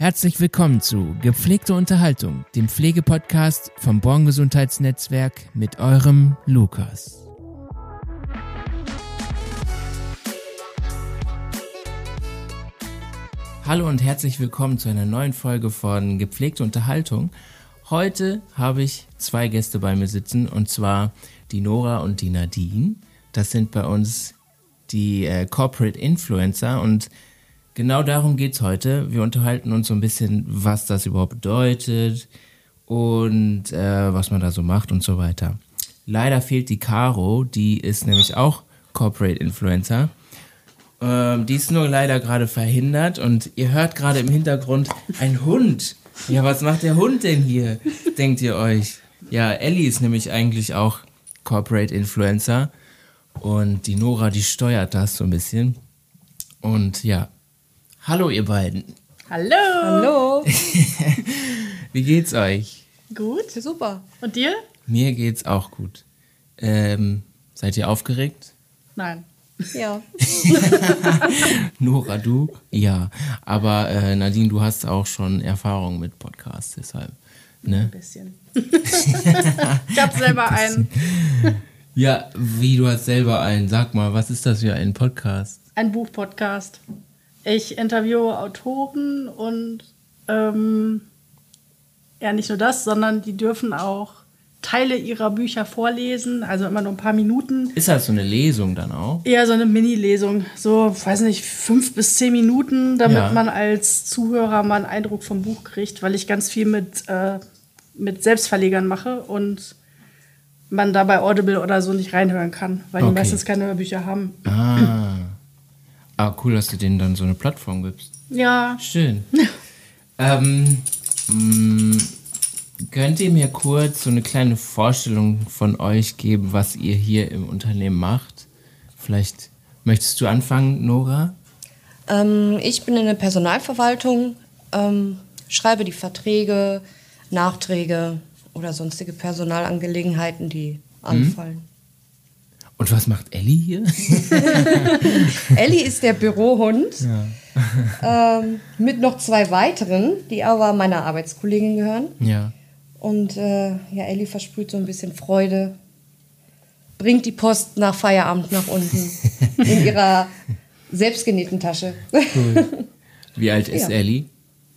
Herzlich willkommen zu Gepflegte Unterhaltung, dem Pflegepodcast vom Born Gesundheitsnetzwerk mit eurem Lukas. Hallo und herzlich willkommen zu einer neuen Folge von Gepflegte Unterhaltung. Heute habe ich zwei Gäste bei mir sitzen und zwar die Nora und die Nadine. Das sind bei uns die äh, Corporate Influencer und genau darum geht es heute. Wir unterhalten uns so ein bisschen, was das überhaupt bedeutet und äh, was man da so macht und so weiter. Leider fehlt die Caro, die ist nämlich auch Corporate Influencer. Ähm, die ist nur leider gerade verhindert und ihr hört gerade im Hintergrund ein Hund. Ja, was macht der Hund denn hier? Denkt ihr euch? Ja, Ellie ist nämlich eigentlich auch Corporate Influencer und die Nora, die steuert das so ein bisschen. Und ja, hallo ihr beiden. Hallo. Hallo. Wie geht's euch? Gut. Super. Und dir? Mir geht's auch gut. Ähm, seid ihr aufgeregt? Nein. Ja. Nora, du? Ja. Aber äh, Nadine, du hast auch schon Erfahrung mit Podcasts, deshalb. Ein Ne? bisschen. ich habe selber einen, Ja, wie du hast selber einen. Sag mal, was ist das für ein Podcast? einen Buchpodcast. Ich interviewe Autoren und ähm, ja, nicht nur das, sondern die dürfen auch Teile ihrer Bücher vorlesen, also immer nur ein paar Minuten. Ist das so eine Lesung dann auch? Eher so eine Mini-Lesung, so, weiß nicht, fünf bis zehn Minuten, damit Ja. man als Zuhörer mal einen Eindruck vom Buch kriegt, weil ich ganz viel mit, äh, mit Selbstverlegern mache und man da bei Audible oder so nicht reinhören kann, weil die Okay. meistens keine Hörbücher haben. Ah. Ah, cool, dass du denen dann so eine Plattform gibst. Ja, Schön. ähm, mh, könnt ihr mir kurz so eine kleine Vorstellung von euch geben, was ihr hier im Unternehmen macht? Vielleicht möchtest du anfangen, Nora? Ähm, ich bin in der Personalverwaltung, ähm, schreibe die Verträge, Nachträge oder sonstige Personalangelegenheiten, die anfallen. Und was macht Ellie hier? Ellie ist der Bürohund ähm, mit noch zwei weiteren, die aber meiner Arbeitskollegin gehören. ja. Und äh, ja, Ellie versprüht so ein bisschen Freude, bringt die Post nach Feierabend nach unten in ihrer selbstgenähten Tasche. Wie alt ist Ja. Ellie?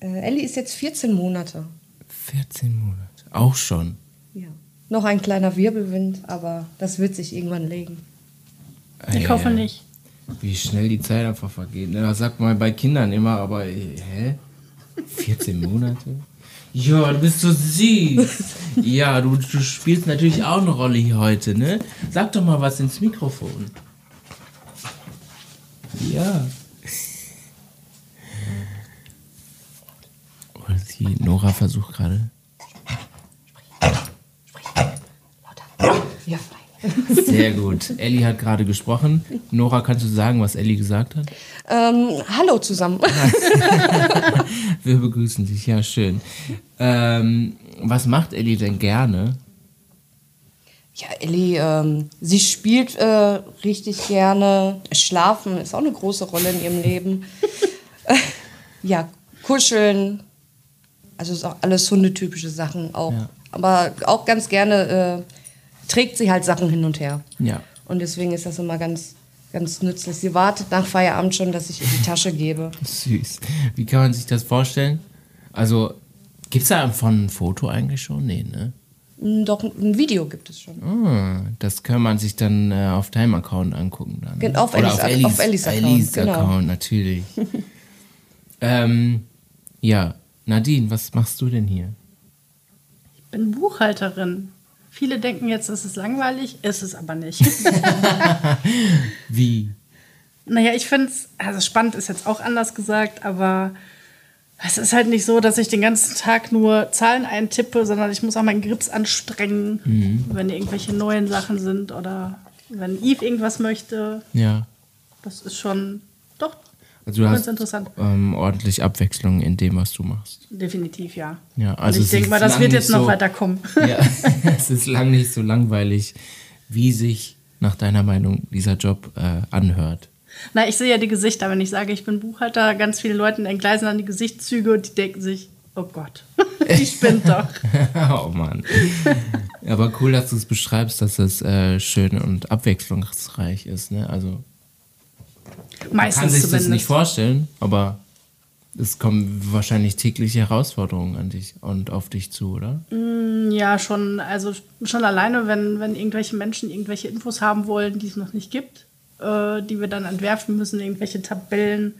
Äh, Ellie ist jetzt 14 Monate. 14 Monate. Auch schon. Ja. Noch ein kleiner Wirbelwind, aber das wird sich irgendwann legen. ich Ja, hoffe ja. nicht. Wie schnell die Zeit einfach vergeht. ne? Das sagt man bei Kindern immer, aber äh, hä? 14 Monate? Ja, du bist so süß. Ja, du, du spielst natürlich auch eine Rolle hier heute, ne? Sag doch mal was ins Mikrofon. Ja. Oder die Nora versucht gerade. Ja. Sehr gut. Ellie hat gerade gesprochen. Nora, kannst du sagen, was Ellie gesagt hat? Ähm, hallo zusammen. Wir begrüßen dich, ja, schön. Ähm, was macht Ellie denn gerne? Ja, Ellie, ähm, sie spielt äh, richtig gerne. Schlafen ist auch eine große Rolle in ihrem Leben. ja, kuscheln. Also ist auch alles hundetypische Sachen auch. Ja. Aber auch ganz gerne äh, trägt sie halt Sachen hin und her. Ja. Und deswegen ist das immer ganz, ganz nützlich. Sie wartet nach Feierabend schon, dass ich ihr die Tasche gebe. Süß. Wie kann man sich das vorstellen? Also, gibt es da von ein Foto eigentlich schon? Nee, ne? Mm, Doch, ein Video gibt es schon. Ah, das kann man sich dann äh, auf deinem Account angucken. Dann, ne? Auf Oder Ellis- auf Ellis Account, genau. Account, natürlich. ähm, ja, Nadine, was machst du denn hier? Ich bin Buchhalterin. Viele denken jetzt, es ist langweilig, ist es aber nicht. Wie? naja, ich finde es, also spannend ist jetzt auch anders gesagt, aber es ist halt nicht so, dass ich den ganzen Tag nur Zahlen eintippe, sondern ich muss auch meinen Grips anstrengen, Mhm. wenn irgendwelche neuen Sachen sind oder wenn Yves irgendwas möchte. Ja. Das ist schon, doch, Also du ganz hast interessant. ähm, ordentlich Abwechslung in dem, was du machst. Definitiv, ja. Ja, Und also ich es denke mal, das wird jetzt noch so- weiter kommen. Ja, es ist lang nicht so langweilig, wie sich nach deiner Meinung dieser Job äh, anhört. Na, ich sehe ja die Gesichter, wenn ich sage, ich bin Buchhalter, ganz viele Leute entgleisen dann die Gesichtszüge und die denken sich, oh Gott, die spinnt doch. oh Mann. Aber cool, dass du es beschreibst, dass es äh, schön und abwechslungsreich ist. Ne? Also man kann sich das nicht vorstellen, aber es kommen wahrscheinlich tägliche Herausforderungen an dich und auf dich zu, oder? Mm, ja, schon. Also schon alleine, wenn, wenn irgendwelche Menschen irgendwelche Infos haben wollen, die es noch nicht gibt, äh, die wir dann entwerfen müssen, irgendwelche Tabellen,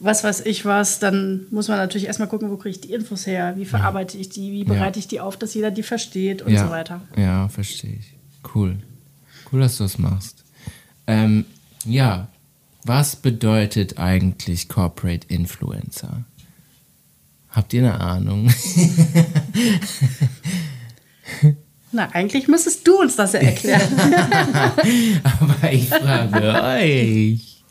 was weiß ich was, dann muss man natürlich erstmal gucken, wo kriege ich die Infos her, wie verarbeite ich die, wie bereite ja. ich die auf, dass jeder die versteht und ja. so weiter. Ja, verstehe ich. Cool. Cool, dass du das machst. Ähm, ja, was bedeutet eigentlich Corporate Influencer? Habt ihr eine Ahnung? Na, eigentlich müsstest du uns das ja erklären. Aber ich frage euch.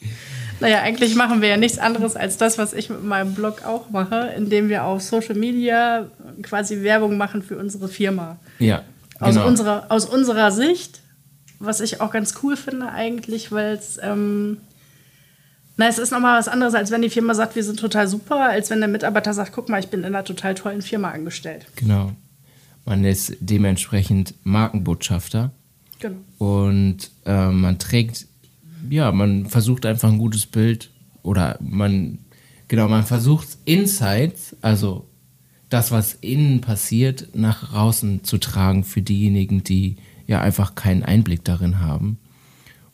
Naja, eigentlich machen wir ja nichts anderes als das, was ich mit meinem Blog auch mache, indem wir auf Social Media quasi Werbung machen für unsere Firma. Ja. Genau. Aus, unserer, aus unserer Sicht, was ich auch ganz cool finde eigentlich, weil es ähm, na, es ist nochmal was anderes, als wenn die Firma sagt, wir sind total super, als wenn der Mitarbeiter sagt, guck mal, ich bin in einer total tollen Firma angestellt. Genau. Man ist dementsprechend Markenbotschafter. Genau. Und äh, man trägt, ja, man versucht einfach ein gutes Bild oder man, genau, man versucht Insights, also das, was innen passiert, nach außen zu tragen für diejenigen, die ja einfach keinen Einblick darin haben.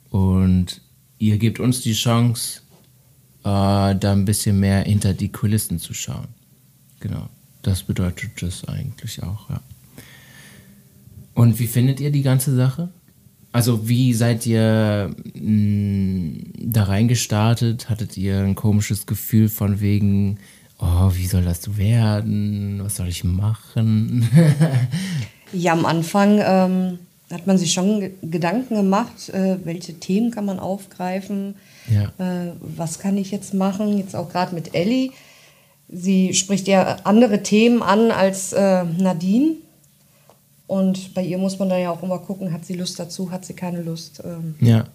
Und ihr gebt uns die Chance, da ein bisschen mehr hinter die Kulissen zu schauen. Genau, das bedeutet das eigentlich auch, ja. Und wie findet ihr die ganze Sache? Also wie seid ihr mh, mm, da reingestartet? Hattet ihr ein komisches Gefühl von wegen, oh, wie soll das werden? Was soll ich machen? ja, am Anfang ähm, hat man sich schon Gedanken gemacht, äh, welche Themen kann man aufgreifen, ja. Äh, was kann ich jetzt machen? Jetzt auch gerade mit Ellie. Sie spricht ja andere Themen an als äh, Nadine. Und bei ihr muss man dann ja auch immer gucken, hat sie Lust dazu, hat sie keine Lust. Ähm, ja.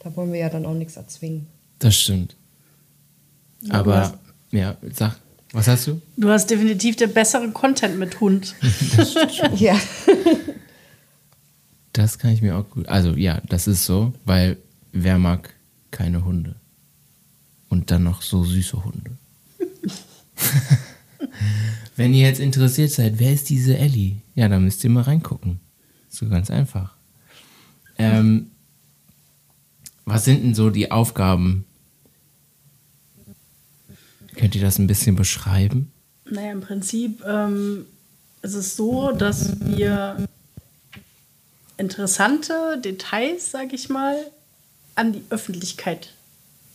Da wollen wir ja dann auch nichts erzwingen. Das stimmt. Aber, ja, sag, was hast du? Du hast definitiv den besseren Content mit Hund. das stimmt. ja. das kann ich mir auch gut. Also, ja, das ist so, weil wer mag keine Hunde. Und dann noch so süße Hunde. Wenn ihr jetzt interessiert seid, wer ist diese Ellie? Ja, dann müsst ihr mal reingucken. So ganz einfach. Ähm, was sind denn so die Aufgaben? Könnt ihr das ein bisschen beschreiben? Naja, im Prinzip ähm, ist es so, dass wir interessante Details, sag ich mal, an die Öffentlichkeit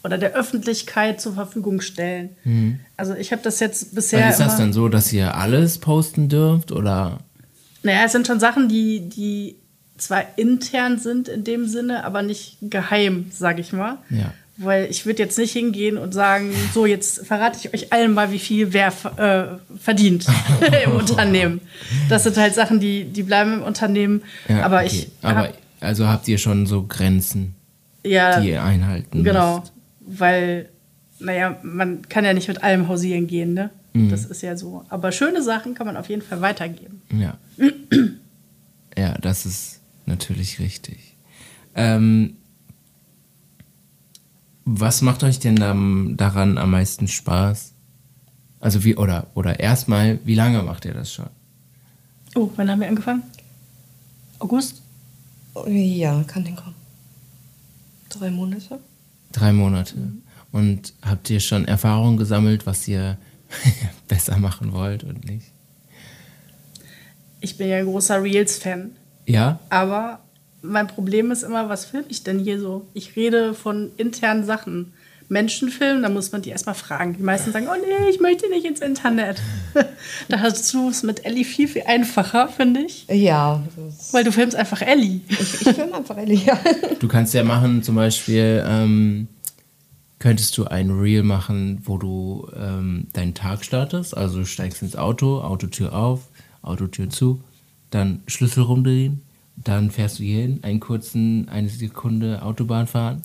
oder der Öffentlichkeit zur Verfügung stellen. Mhm. Also ich habe das jetzt bisher. Dann ist das dann so, dass ihr alles posten dürft oder? Naja, es sind schon Sachen, die, die zwar intern sind in dem Sinne, aber nicht geheim, sage ich mal. Ja. Weil ich würde jetzt nicht hingehen und sagen, so jetzt verrate ich euch allen mal, wie viel wer äh, verdient im Unternehmen. Das sind halt Sachen, die, die bleiben im Unternehmen. Ja, aber okay. ich. Aber also habt ihr schon so Grenzen? Ja, die ihr einhalten Genau, müsst. weil, naja, man kann ja nicht mit allem hausieren gehen, ne? Mhm. Das ist ja so. Aber schöne Sachen kann man auf jeden Fall weitergeben. Ja. ja, das ist natürlich richtig. Ähm, was macht euch denn daran am meisten Spaß? Also wie, oder, oder erstmal, wie lange macht ihr das schon? Oh, wann haben wir angefangen? August? Ja, kann hinkommen. Drei Monate. Drei Monate. Und habt ihr schon Erfahrungen gesammelt, was ihr besser machen wollt und nicht? Ich bin ja ein großer Reels-Fan. Ja. Aber mein Problem ist immer, was filme ich denn hier so? Ich rede von internen Sachen. Menschen filmen, da muss man die erstmal fragen. Die meisten sagen, oh nee, ich möchte nicht ins Internet. da hast du es mit Ellie viel, viel einfacher, finde ich. Ja. Weil du filmst einfach Ellie. Ich, ich filme einfach Ellie, ja. Du kannst ja machen, zum Beispiel, ähm, könntest du ein Reel machen, wo du ähm, deinen Tag startest. Also du steigst ins Auto, Autotür auf, Autotür zu, dann Schlüssel rumdrehen dann fährst du hier hin, einen kurzen, eine Sekunde Autobahn fahren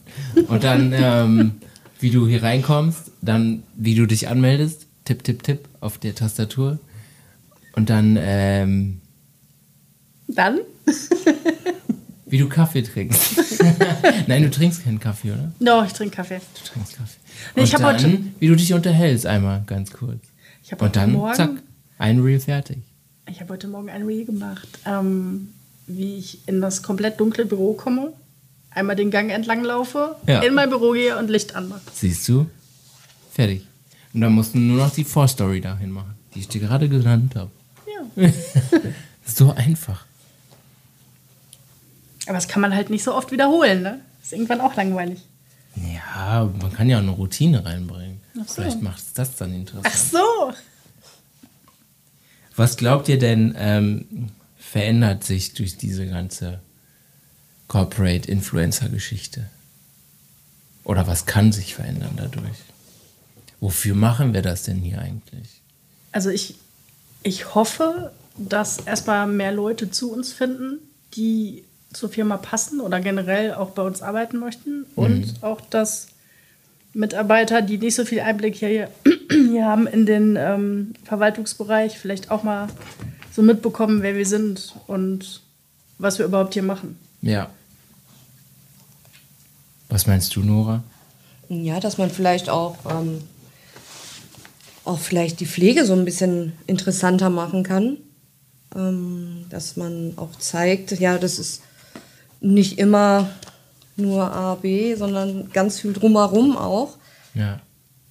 und dann, ähm, wie du hier reinkommst, dann, wie du dich anmeldest, tipp, tipp, tipp auf der Tastatur und dann, ähm, Dann? wie du Kaffee trinkst. Nein, du trinkst keinen Kaffee, oder? No, ich trinke Kaffee. Du trinkst Kaffee. Nee, ich und dann, heute- wie du dich unterhältst, einmal ganz kurz. Ich habe Und heute dann, Morgen, zack, ein Reel fertig. ich habe heute Morgen ein Reel gemacht, ähm, wie ich in das komplett dunkle Büro komme, einmal den Gang entlang laufe, Ja. in mein Büro gehe und Licht anmache. Siehst du? Fertig. Und dann musst du nur noch die Vorstory dahin machen, die ich dir gerade genannt habe. Ja. So einfach. Aber das kann man halt nicht so oft wiederholen, ne? Ist irgendwann auch langweilig. Ja, man kann ja auch eine Routine reinbringen. Ach so. Vielleicht macht es das dann interessant. Ach so. Was glaubt ihr denn, ähm, verändert sich durch diese ganze Corporate Influencer Geschichte? Oder was kann sich verändern dadurch? Wofür machen wir das denn hier eigentlich? Also ich, ich hoffe, dass erstmal mehr Leute zu uns finden, die zur Firma passen oder generell auch bei uns arbeiten möchten. Und auch, dass Mitarbeiter, die nicht so viel Einblick hier, hier haben in den ähm, Verwaltungsbereich, vielleicht auch mal so mitbekommen, wer wir sind und was wir überhaupt hier machen. Ja. Was meinst du, Nora? Ja, dass man vielleicht auch, ähm, auch vielleicht die Pflege so ein bisschen interessanter machen kann. Ähm, dass man auch zeigt, ja, das ist nicht immer nur A, B, sondern ganz viel drumherum auch. Ja.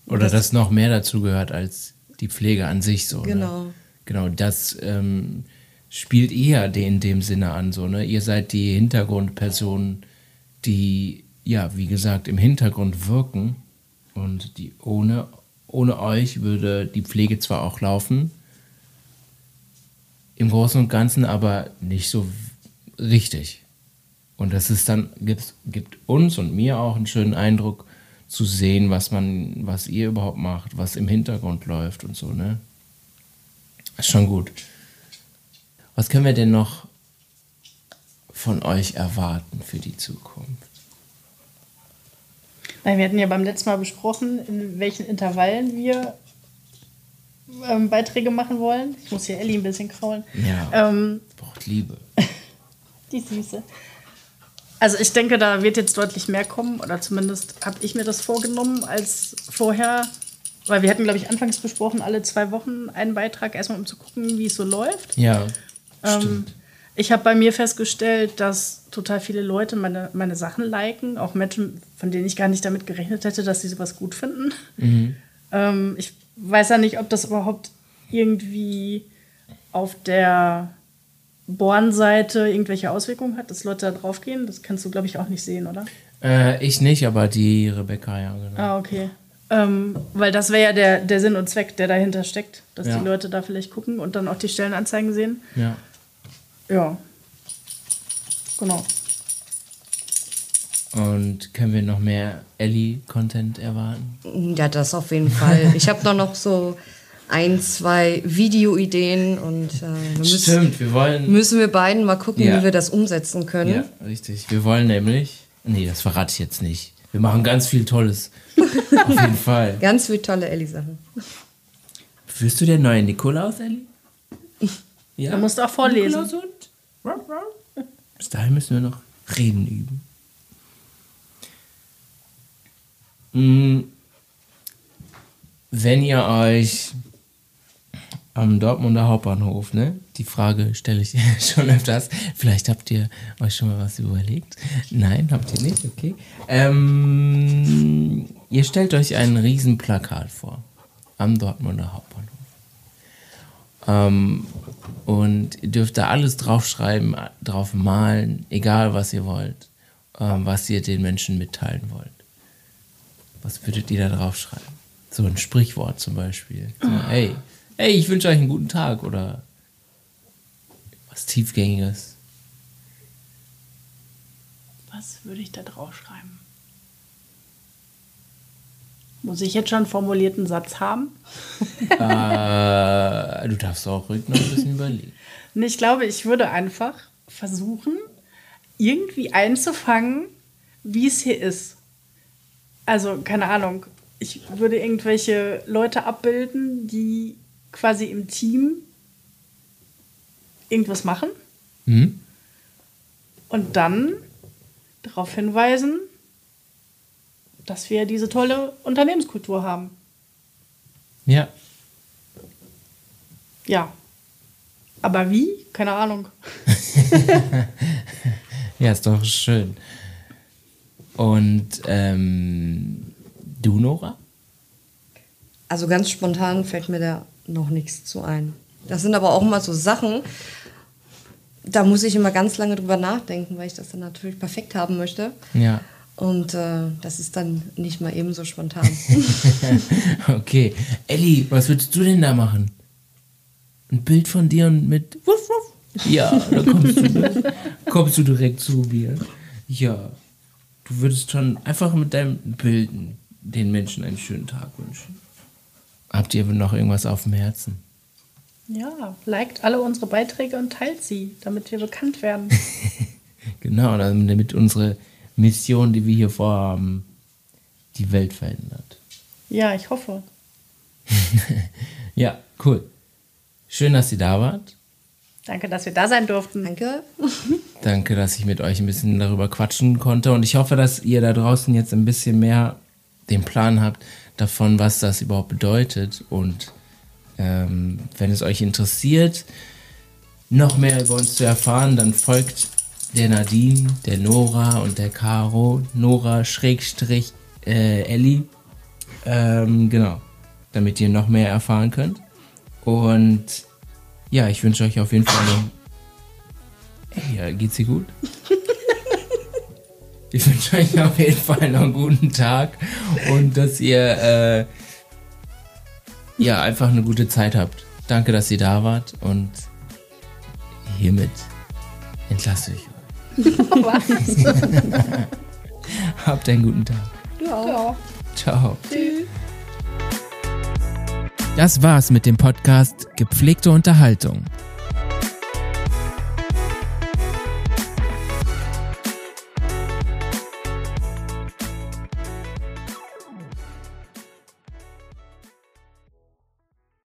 Oder dass noch mehr dazu gehört als die Pflege an sich so. Genau. Ne? Genau, das ähm, spielt eher de- in dem Sinne an, so, ne? Ihr seid die Hintergrundpersonen, die, ja, wie gesagt, im Hintergrund wirken. Und die ohne, ohne euch würde die Pflege zwar auch laufen, im Großen und Ganzen aber nicht so richtig. Und das ist dann, gibt, gibt uns und mir auch einen schönen Eindruck zu sehen, was man, was ihr überhaupt macht, was im Hintergrund läuft und so, ne? Ist schon gut. Was können wir denn noch von euch erwarten für die Zukunft? Nein, wir hatten ja beim letzten Mal besprochen, in welchen Intervallen wir ähm, Beiträge machen wollen. Ich muss hier Ellie ein bisschen kraulen. Ja. Ähm, Braucht Liebe. die Süße. Also ich denke, da wird jetzt deutlich mehr kommen, oder zumindest habe ich mir das vorgenommen als vorher. Weil wir hatten, glaube ich, anfangs besprochen, alle zwei Wochen einen Beitrag, erstmal um zu gucken, wie es so läuft. Ja. Ähm, ich habe bei mir festgestellt, dass total viele Leute meine, meine Sachen liken, auch Menschen, von denen ich gar nicht damit gerechnet hätte, dass sie sowas gut finden. Ähm, ich weiß ja nicht, ob das überhaupt irgendwie auf der Born-Seite irgendwelche Auswirkungen hat, dass Leute da draufgehen. Das kannst du, glaube ich, auch nicht sehen, oder? Äh, ich nicht, aber die Rebecca, ja, genau. Ah, okay. Ähm, weil das wäre ja der, der Sinn und Zweck, der dahinter steckt, dass Ja. die Leute da vielleicht gucken und dann auch die Stellenanzeigen sehen. Ja. Ja. Genau. Und können wir noch mehr Ellie-Content erwarten? Ja, das auf jeden Fall. Ich habe noch, noch so ein, zwei Videoideen und äh, wir müssen, Stimmt, wir wollen. müssen wir beiden mal gucken, Ja. wie wir das umsetzen können. Ja, richtig. Wir wollen nämlich. Nee, das verrate ich jetzt nicht. Wir machen ganz viel Tolles. Auf jeden Fall. Ganz viele tolle Ellie-Sachen. Wirst du der neue Nikolaus, Ellie? Ja. Du musst auch vorlesen. Nikolaus und? Bis dahin müssen wir noch reden üben. Mm, Wenn ihr euch am Dortmunder Hauptbahnhof, ne? Die Frage stelle ich schon öfters. Vielleicht habt ihr euch schon mal was überlegt. Nein, habt ihr nicht, okay. Ähm, ihr stellt euch ein Riesenplakat vor am Dortmunder Hauptbahnhof. Ähm, und ihr dürft da alles draufschreiben, drauf malen, egal was ihr wollt, ähm, was ihr den Menschen mitteilen wollt. Was würdet ihr da draufschreiben? So ein Sprichwort zum Beispiel. So, hey, hey, ich wünsche euch einen guten Tag oder was Tiefgängiges. Was würde ich da draufschreiben? Muss ich jetzt schon einen formulierten Satz haben? äh, du darfst auch ruhig noch ein bisschen überlegen. Nee, ich glaube, ich würde einfach versuchen, irgendwie einzufangen, wie es hier ist. Also, keine Ahnung. Ich würde irgendwelche Leute abbilden, die quasi im Team irgendwas machen. Hm? Und dann darauf hinweisen, dass wir diese tolle Unternehmenskultur haben. Ja. Ja. Aber wie? Keine Ahnung. Ja, ist doch schön. Und ähm, du, Nora? Also ganz spontan fällt mir da noch nichts zu ein. Das sind aber auch immer so Sachen, da muss ich immer ganz lange drüber nachdenken, weil ich das dann natürlich perfekt haben möchte. Ja. Und äh, das ist dann nicht mal eben so spontan. Okay. Elli, was würdest du denn da machen? Ein Bild von dir und mit Wuff, wuff. Ja, da kommst du, kommst du direkt zu mir. Ja. Du würdest schon einfach mit deinem Bild den Menschen einen schönen Tag wünschen. Habt ihr noch irgendwas auf dem Herzen? Ja, liked alle unsere Beiträge und teilt sie, damit wir bekannt werden. Genau, damit unsere Mission, die wir hier vorhaben, die Welt verändert. Ja, ich hoffe. Ja, cool. Schön, dass ihr da wart. Danke, dass wir da sein durften. Danke. Danke, dass ich mit euch ein bisschen darüber quatschen konnte. Und ich hoffe, dass ihr da draußen jetzt ein bisschen mehr den Plan habt davon, was das überhaupt bedeutet. Und ähm, wenn es euch interessiert, noch mehr über uns zu erfahren, dann folgt der Nadine, der Nora und der Caro. Nora Schrägstrich äh, Elli. Ähm, genau. Damit ihr noch mehr erfahren könnt. Und ja, ich wünsche euch auf jeden Fall noch Ey, ja, geht's dir gut? ich wünsche euch auf jeden Fall noch einen guten Tag und dass ihr äh, ja einfach eine gute Zeit habt. Danke, dass ihr da wart und hiermit entlasse ich euch. Habt einen guten Tag. Ja. Ciao. Das war's mit dem Podcast Gepflegte Unterhaltung.